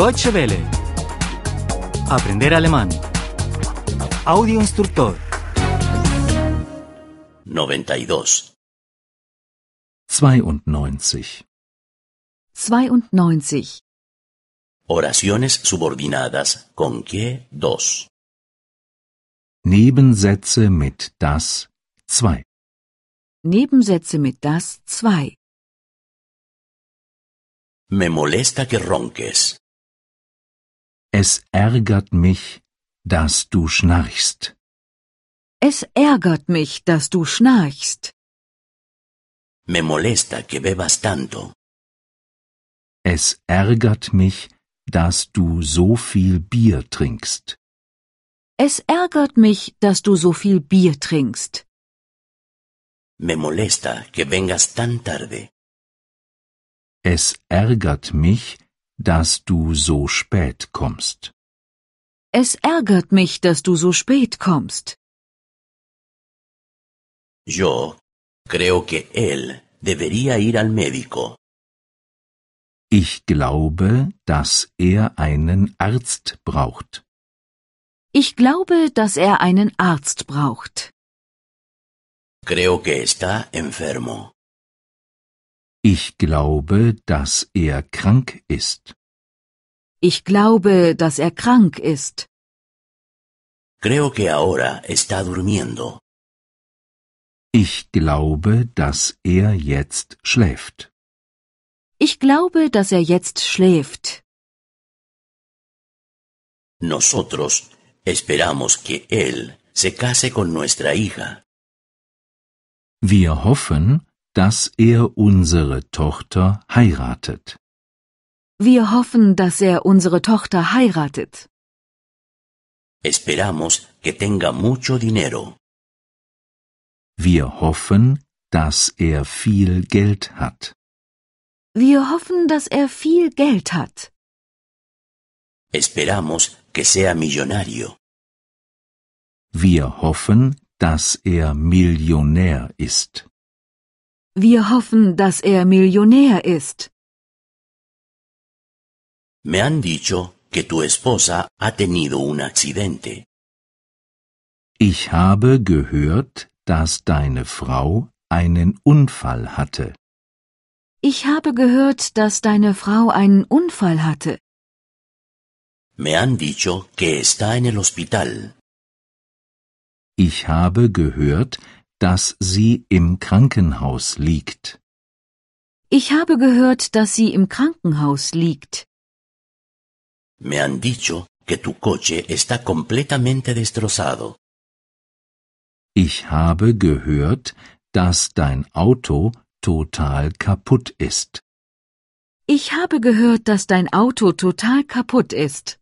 Deutsche Welle. Aprender alemán. Audio instructor. 92. 92. 92. Oraciones subordinadas con que dos. Nebensätze mit das 2. Nebensätze mit das 2. Me molesta que ronques. Es ärgert mich, dass du schnarchst. Es ärgert mich, dass du schnarchst. Me molesta que bebas tanto. Es ärgert mich, dass du so viel Bier trinkst. Es ärgert mich, dass du so viel Bier trinkst. Me molesta que vengas tan tarde. Es ärgert mich, dass du so spät kommst. Es ärgert mich, dass du so spät kommst. Yo creo que él debería ir al médico. Ich glaube, dass er einen Arzt braucht. Ich glaube, dass er einen Arzt braucht. Creo que está enfermo. Ich glaube, dass er krank ist. Ich glaube, dass er krank ist. Creo que ahora está durmiendo. Ich glaube, dass er jetzt schläft. Ich glaube, dass er jetzt schläft. Nosotros esperamos que él se case con nuestra hija. Wir hoffen, dass er unsere Tochter heiratet. Wir hoffen, dass er unsere Tochter heiratet. Esperamos que tenga mucho dinero. Wir hoffen, dass er viel Geld hat. Wir hoffen, dass er viel Geld hat. Esperamos que sea millonario. Wir hoffen, dass er Millionär ist. Wir hoffen, dass er Millionär ist. Me han dicho que tu esposa ha tenido un accidente. Ich habe gehört, dass deine Frau einen Unfall hatte. Ich habe gehört, dass deine Frau einen Unfall hatte. Me han dicho que está en el hospital. Ich habe gehört, dass sie im Krankenhaus liegt. Ich habe gehört, dass sie im Krankenhaus liegt. Me han dicho que tu coche está completamente destrozado. Ich habe gehört, dass dein Auto total kaputt ist. Ich habe gehört, dass dein Auto total kaputt ist.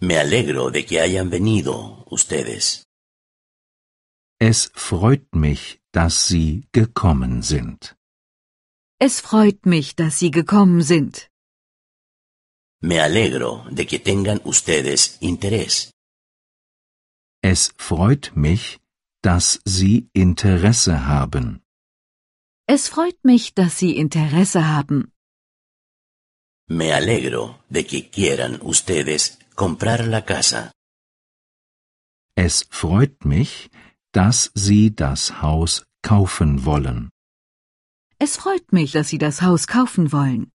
Me alegro de que hayan venido ustedes. Es freut mich, dass Sie gekommen sind. Es freut mich, dass Sie gekommen sind. Me alegro de que tengan ustedes interés. Es freut mich, dass Sie Interesse haben. Es freut mich, dass Sie Interesse haben. Me alegro de que quieran ustedes comprar la casa. Es freut mich, dass Sie das Haus kaufen wollen. Es freut mich, dass Sie das Haus kaufen wollen.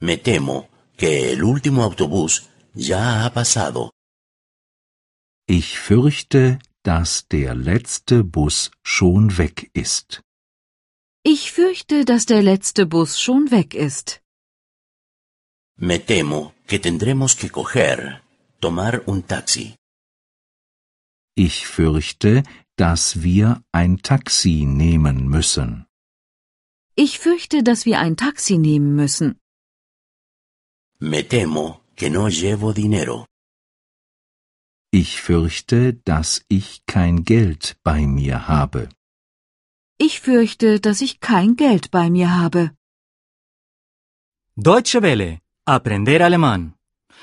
Me temo que el último autobús ya ha pasado. Ich fürchte, dass der letzte Bus schon weg ist. Ich fürchte, dass der letzte Bus schon weg ist. Me temo que tendremos que coger, tomar un taxi. Ich fürchte, dass wir ein Taxi nehmen müssen. Ich fürchte, dass wir ein Taxi nehmen müssen. Me temo que no llevo dinero. Ich fürchte, dass ich kein Geld bei mir habe. Ich fürchte, dass ich kein Geld bei mir habe. Deutsche Welle. Aprender alemán.